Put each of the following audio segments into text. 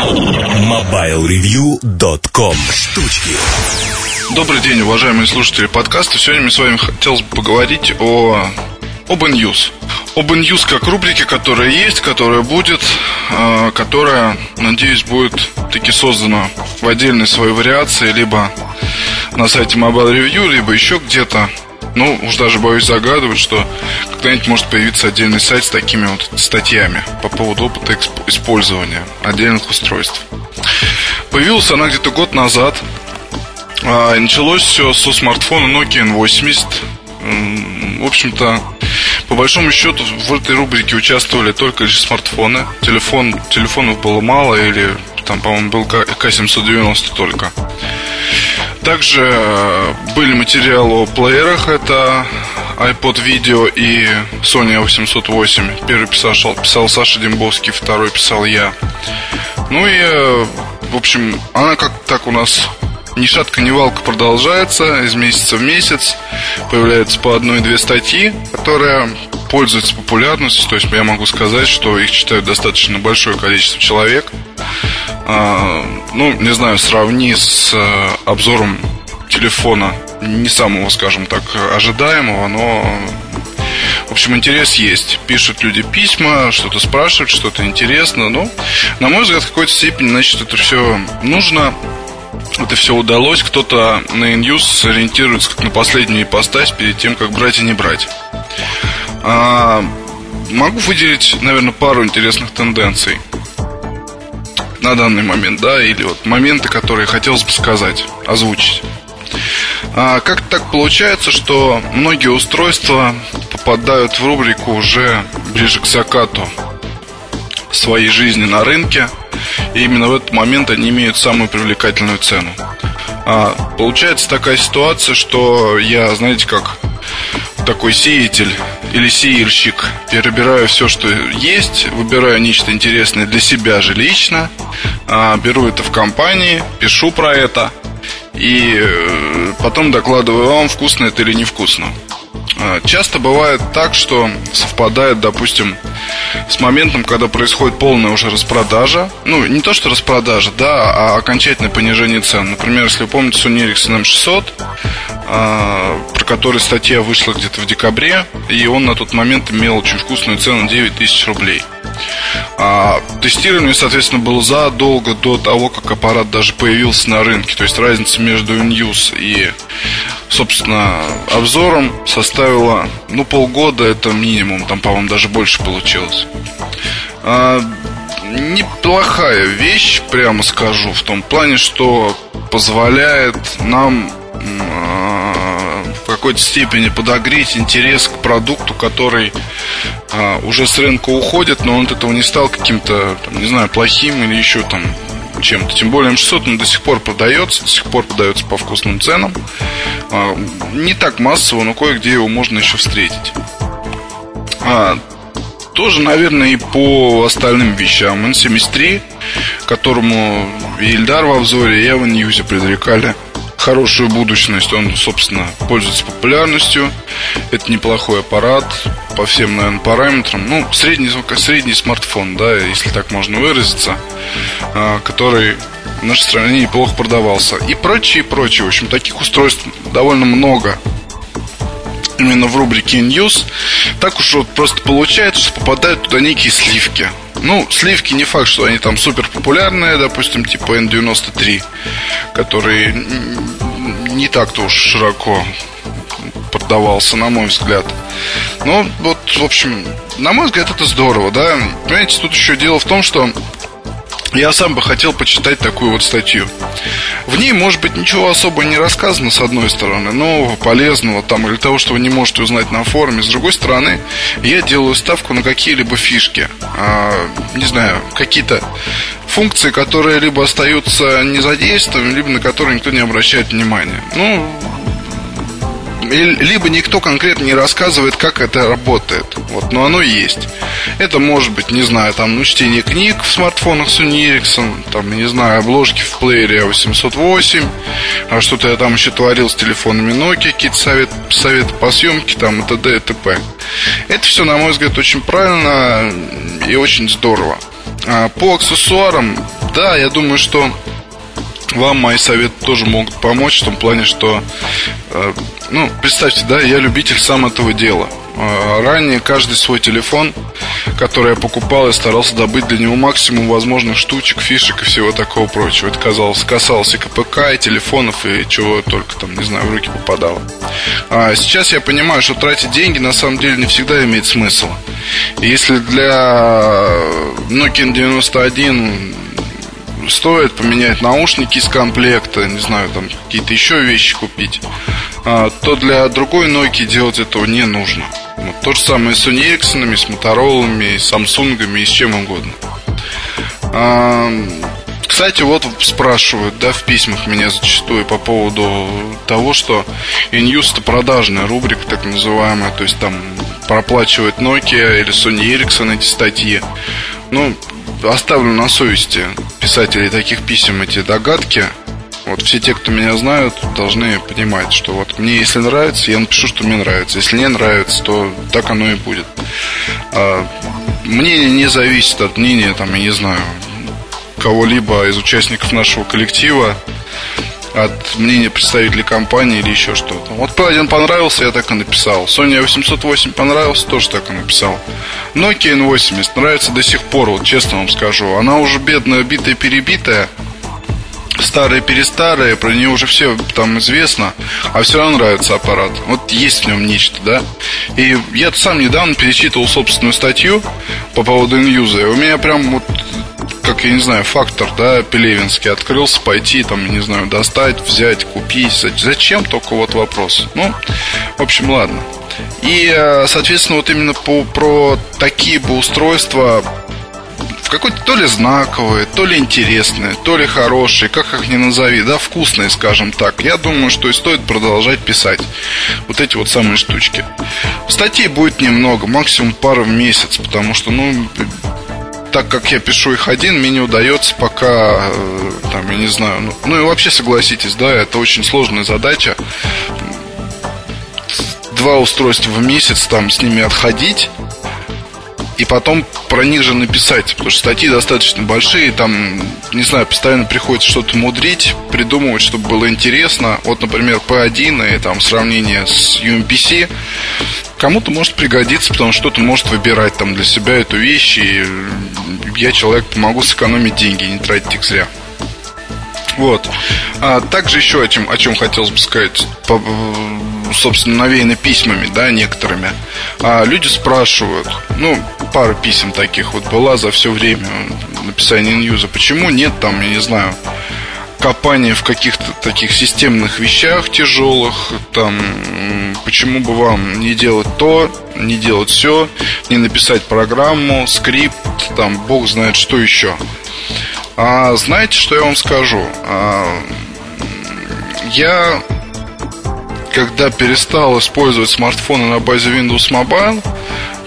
MobileReview.com Штучки Добрый день, уважаемые слушатели подкаста. Сегодня мы с вами хотелось бы поговорить о об News. Об News как рубрике, которая есть, которая будет, э, которая, надеюсь, будет таки создана в отдельной своей вариации, либо на сайте Mobile Review, либо еще где-то. Ну, уж даже боюсь загадывать, что когда-нибудь может появиться отдельный сайт с такими вот статьями по поводу опыта использования отдельных устройств. Появилась она где-то год назад. А, и началось все со смартфона Nokia N80. В общем-то, по большому счету в этой рубрике участвовали только лишь смартфоны. Телефон, телефонов было мало или там, по-моему, был К790 только. Также э, были материалы о плеерах. Это iPod Video и Sony A808. Первый писал, писал Саша Дембовский, второй писал я. Ну и, э, в общем, она как так у нас ни шатка, ни валка продолжается из месяца в месяц. Появляются по одной-две статьи, которые пользуются популярностью. То есть я могу сказать, что их читают достаточно большое количество человек. А, ну, не знаю, сравни с э, обзором телефона не самого, скажем так, ожидаемого, но в общем, интерес есть. Пишут люди письма, что-то спрашивают, что-то интересно. Но, на мой взгляд, в какой-то степени, значит, это все нужно. Это все удалось. Кто-то на News ориентируется как на последнюю ипостась перед тем, как брать и не брать. А, могу выделить, наверное, пару интересных тенденций на данный момент, да, или вот моменты, которые хотелось бы сказать, озвучить. А, как так получается, что многие устройства попадают в рубрику уже ближе к закату своей жизни на рынке, и именно в этот момент они имеют самую привлекательную цену. А, получается такая ситуация, что я, знаете, как такой сеятель или сеяльщик. Перебираю все, что есть, выбираю нечто интересное для себя же лично, а, беру это в компании, пишу про это и э, потом докладываю вам, вкусно это или невкусно. А, часто бывает так, что совпадает, допустим, с моментом, когда происходит полная уже распродажа. Ну, не то, что распродажа, да, а окончательное понижение цен. Например, если вы помните Sony Ericsson M600, а, про который статья вышла где-то в декабре, и он на тот момент имел очень вкусную цену 9 тысяч рублей. А, тестирование, соответственно, было задолго до того, как аппарат даже появился на рынке. То есть разница между News и, собственно, обзором составила, ну, полгода, это минимум, там, по-моему, даже больше получилось. А, неплохая вещь, прямо скажу, в том плане, что позволяет нам какой-то степени подогреть интерес к продукту, который а, уже с рынка уходит, но он от этого не стал каким-то, там, не знаю, плохим или еще там чем-то. Тем более М600 он до сих пор продается, до сих пор продается по вкусным ценам. А, не так массово, но кое-где его можно еще встретить. А, тоже, наверное, и по остальным вещам. N73, которому и Ильдар в обзоре, и в Ньюзе предрекали хорошую будущность. Он, собственно, пользуется популярностью. Это неплохой аппарат по всем, наверное, параметрам. Ну, средний, средний смартфон, да, если так можно выразиться, а, который в нашей стране неплохо продавался. И прочее, и прочее. В общем, таких устройств довольно много именно в рубрике News. Так уж вот просто получается, что попадают туда некие сливки. Ну, сливки не факт, что они там супер популярные, допустим, типа N93, который не так-то уж широко продавался, на мой взгляд. Ну, вот, в общем, на мой взгляд, это здорово, да. Понимаете, тут еще дело в том, что я сам бы хотел почитать такую вот статью. В ней, может быть, ничего особо не рассказано, с одной стороны, нового, полезного, там, или того, что вы не можете узнать на форуме. С другой стороны, я делаю ставку на какие-либо фишки. А, не знаю, какие-то функции, которые либо остаются незадействованными, либо на которые никто не обращает внимания. Ну, либо никто конкретно не рассказывает, как это работает. Вот, но оно есть. Это может быть, не знаю, там, ну, чтение книг в смартфонах Sony Ericsson, там, не знаю, обложки в плеере 808, а что-то я там еще творил с телефонами Nokia, какие-то советы, советы по съемке, там, и т.д. и т.п. Это все, на мой взгляд, очень правильно и очень здорово. А по аксессуарам да, я думаю, что вам мои советы тоже могут помочь в том плане, что, э, ну, представьте, да, я любитель сам этого дела. Э, ранее каждый свой телефон, который я покупал, я старался добыть для него максимум возможных штучек, фишек и всего такого прочего. Это казалось, касалось и КПК, и телефонов, и чего только там, не знаю, в руки попадало. А сейчас я понимаю, что тратить деньги на самом деле не всегда имеет смысл. Если для Nokia 91 стоит поменять наушники из комплекта, не знаю, там какие-то еще вещи купить, а, то для другой Nokia делать этого не нужно. Вот то же самое с Ericsson, с Motorola, с Samsung и с чем угодно. А, кстати, вот спрашивают, да, в письмах меня зачастую по поводу того, что InUse это продажная рубрика, так называемая, то есть там проплачивает Nokia или Sony Ericsson эти статьи. Ну, оставлю на совести писателей таких писем эти догадки. Вот все те, кто меня знают, должны понимать, что вот мне если нравится, я напишу, что мне нравится. Если не нравится, то так оно и будет. А, мнение не зависит от мнения, там, я не знаю, кого-либо из участников нашего коллектива от мнения представителей компании или еще что-то. Вот P1 понравился, я так и написал. Sony 808 понравился, тоже так и написал. Nokia N80 нравится до сих пор, вот честно вам скажу. Она уже бедная, битая-перебитая, старая перестарая, про нее уже все там известно, а все равно нравится аппарат. Вот есть в нем нечто, да. И я сам недавно перечитывал собственную статью по поводу инюза. У меня прям вот как, я не знаю, фактор, да, Пелевинский открылся, пойти, там, не знаю, достать, взять, купить. Зачем? Только вот вопрос. Ну, в общем, ладно. И, э, соответственно, вот именно по, про такие бы устройства какой-то то ли знаковые, то ли интересные, то ли хорошие, как их ни назови, да, вкусные, скажем так. Я думаю, что и стоит продолжать писать вот эти вот самые штучки. Статей будет немного, максимум пару в месяц, потому что, ну, так как я пишу их один, мне не удается пока, э, там, я не знаю, ну, ну и вообще согласитесь, да, это очень сложная задача. Два устройства в месяц, там, с ними отходить, и потом про них же написать, потому что статьи достаточно большие, там, не знаю, постоянно приходится что-то мудрить, придумывать, чтобы было интересно. Вот, например, P1 и там сравнение с UMPC кому-то может пригодиться, потому что кто-то может выбирать там для себя эту вещь, и я человек помогу сэкономить деньги не тратить их зря. Вот. А также еще о чем, о чем хотелось бы сказать, по, собственно, навеяно письмами, да, некоторыми. А люди спрашивают, ну, пара писем таких вот была за все время написания ньюза, почему нет там, я не знаю, копание в каких-то таких системных вещах тяжелых, там, почему бы вам не делать то, не делать все, не написать программу, скрипт, там, бог знает что еще. А знаете, что я вам скажу? А, я, когда перестал использовать смартфоны на базе Windows Mobile,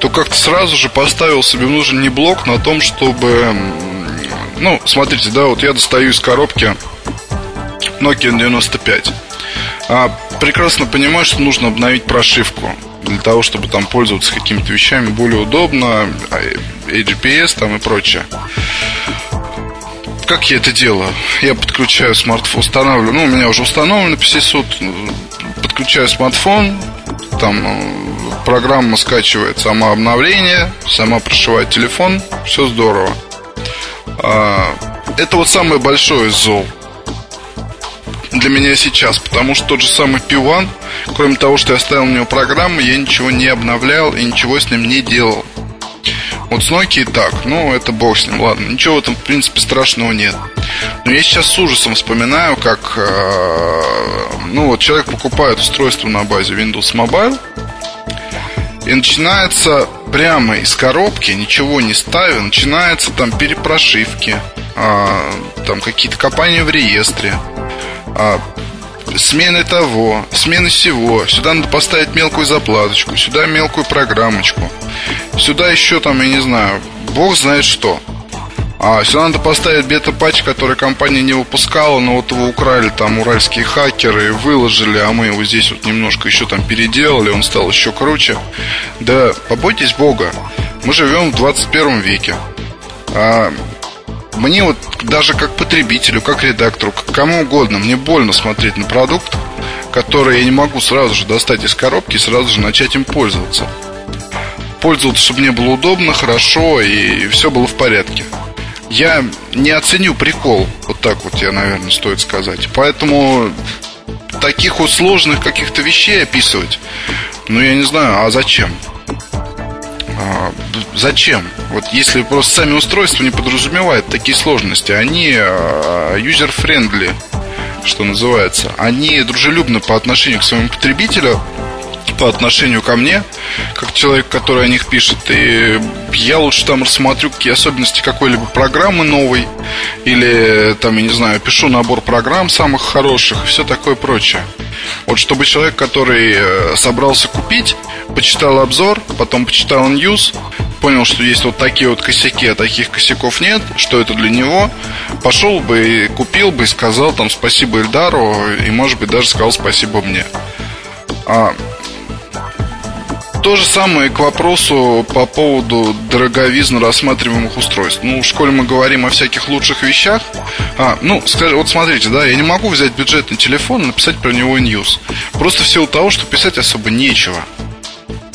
то как-то сразу же поставил себе нужный блок на том, чтобы... Ну, смотрите, да, вот я достаю из коробки Nokia 95. А, прекрасно понимаю, что нужно обновить прошивку для того, чтобы там пользоваться какими-то вещами более удобно, AGPS а, там и прочее. Как я это делаю? Я подключаю смартфон, устанавливаю, ну, у меня уже установлен PC суд, подключаю смартфон, там э, программа скачивает сама обновление, сама прошивает телефон, все здорово. А, это вот самое большое зол для меня сейчас, потому что тот же самый P1, кроме того, что я ставил на него программу, я ничего не обновлял и ничего с ним не делал. Вот с Nokia так, ну это бог с ним, ладно, ничего в этом в принципе страшного нет. Но я сейчас с ужасом вспоминаю, как э, ну вот человек покупает устройство на базе Windows Mobile, и начинается прямо из коробки, ничего не ставя, начинается там перепрошивки, а, там какие-то копания в реестре, а, смены того, смены всего. Сюда надо поставить мелкую заплаточку, сюда мелкую программочку. Сюда еще там, я не знаю, бог знает что. А сюда надо поставить бета-патч, который компания не выпускала, но вот его украли там уральские хакеры, выложили, а мы его здесь вот немножко еще там переделали, он стал еще круче. Да побойтесь Бога, мы живем в 21 веке. А мне вот даже как потребителю, как редактору, как кому угодно, мне больно смотреть на продукт, который я не могу сразу же достать из коробки и сразу же начать им пользоваться. Пользоваться, чтобы мне было удобно, хорошо и все было в порядке. Я не оценю прикол, вот так вот я, наверное, стоит сказать. Поэтому таких вот сложных каких-то вещей описывать, ну, я не знаю, а зачем? А, зачем? Вот если просто сами устройства не подразумевают такие сложности, они а, user-friendly, что называется, они дружелюбны по отношению к своему потребителю, по отношению ко мне, как человек, который о них пишет. И я лучше там рассмотрю какие особенности какой-либо программы новой. Или там, я не знаю, пишу набор программ самых хороших и все такое прочее. Вот чтобы человек, который э, собрался купить, почитал обзор, потом почитал news, понял, что есть вот такие вот косяки, а таких косяков нет, что это для него, пошел бы и купил бы и сказал там спасибо Эльдару, и может быть даже сказал спасибо мне. А, то же самое к вопросу по поводу дороговизны рассматриваемых устройств. Ну, в школе мы говорим о всяких лучших вещах. А, ну, скажи, вот смотрите, да, я не могу взять бюджетный телефон и написать про него news. Просто в силу того, что писать особо нечего.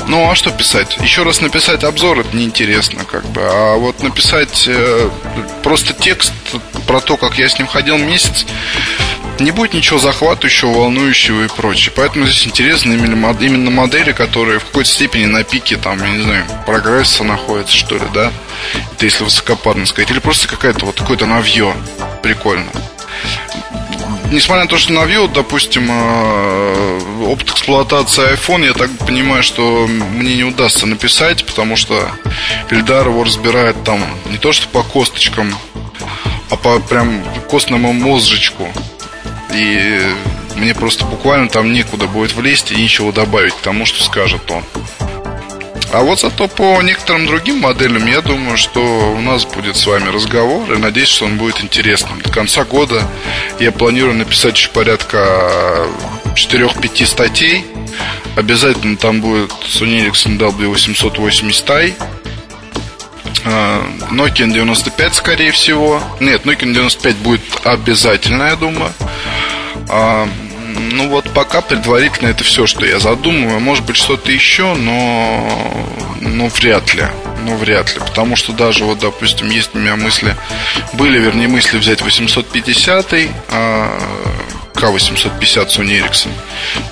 Ну, а что писать? Еще раз написать обзор это неинтересно, как бы. А вот написать э, просто текст про то, как я с ним ходил месяц, не будет ничего захватывающего, волнующего и прочее. Поэтому здесь интересны именно, модели, которые в какой-то степени на пике, там, я не знаю, прогресса находятся, что ли, да? Это если высокопарно сказать. Или просто какая-то вот какое-то навье. Прикольно. Несмотря на то, что навье, допустим, э, опыт эксплуатации iPhone, я так понимаю, что мне не удастся написать, потому что Эльдар его разбирает там не то, что по косточкам, а по прям костному мозжечку. И мне просто буквально там некуда будет влезть и ничего добавить к тому, что скажет он. А вот зато по некоторым другим моделям я думаю, что у нас будет с вами разговор и надеюсь, что он будет интересным. До конца года я планирую написать еще порядка 4-5 статей. Обязательно там будет Sony Ericsson W880i Nokia 95, скорее всего. Нет, Nokia 95 будет обязательно, я думаю. А, ну вот пока предварительно это все, что я задумываю. Может быть что-то еще, но, но вряд ли. Ну, вряд ли. Потому что даже вот, допустим, есть у меня мысли, были, вернее, мысли взять 850 а, к850 Sony Ericsson.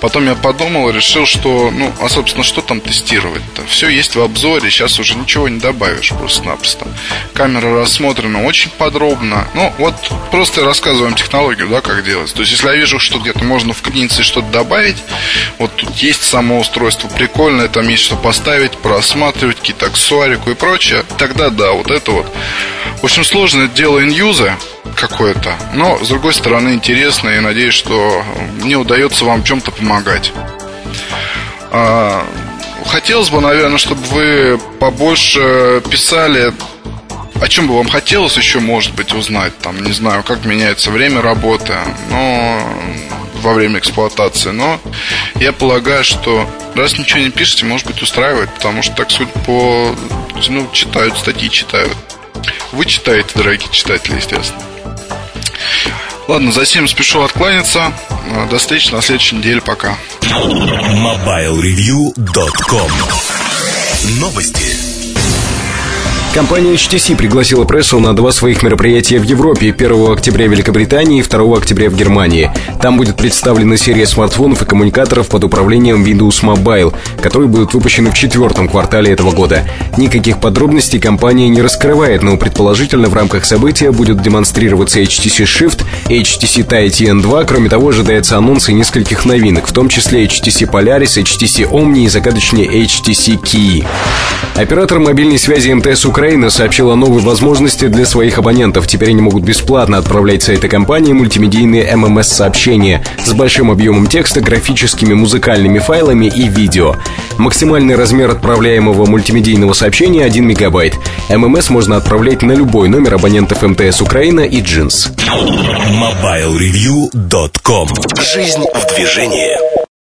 Потом я подумал и решил, что, ну, а, собственно, что там тестировать-то? Все есть в обзоре, сейчас уже ничего не добавишь просто-напросто. Камера рассмотрена очень подробно. Ну, вот просто рассказываем технологию, да, как делать. То есть, если я вижу, что где-то можно вклиниться и что-то добавить, вот тут есть само устройство прикольное, там есть что поставить, просматривать, какие-то аксессуарику и прочее, тогда да, вот это вот. В общем, сложное дело иньюза, какое-то. Но, с другой стороны, интересно и надеюсь, что мне удается вам чем-то помогать. А, хотелось бы, наверное, чтобы вы побольше писали о чем бы вам хотелось еще, может быть, узнать, там, не знаю, как меняется время работы, но во время эксплуатации. Но я полагаю, что раз ничего не пишете, может быть, устраивает, потому что так суть по... Ну, читают статьи, читают. Вы читаете, дорогие читатели, естественно. Ладно, за всем спешу откланяться. До встречи на следующей неделе. Пока. MobileReview.com Новости. Компания HTC пригласила прессу на два своих мероприятия в Европе 1 октября в Великобритании и 2 октября в Германии. Там будет представлена серия смартфонов и коммуникаторов под управлением Windows Mobile, которые будут выпущены в четвертом квартале этого года. Никаких подробностей компания не раскрывает, но предположительно в рамках события будет демонстрироваться HTC Shift, HTC Titan 2, кроме того ожидается анонсы нескольких новинок, в том числе HTC Polaris, HTC Omni и загадочнее HTC Key. Оператор мобильной связи МТС Украина сообщила о новой возможности для своих абонентов. Теперь они могут бесплатно отправлять сайты компании мультимедийные ММС-сообщения с большим объемом текста, графическими, музыкальными файлами и видео. Максимальный размер отправляемого мультимедийного сообщения 1 мегабайт. ММС можно отправлять на любой номер абонентов МТС Украина и Джинс. MobileReview.com Жизнь в движении.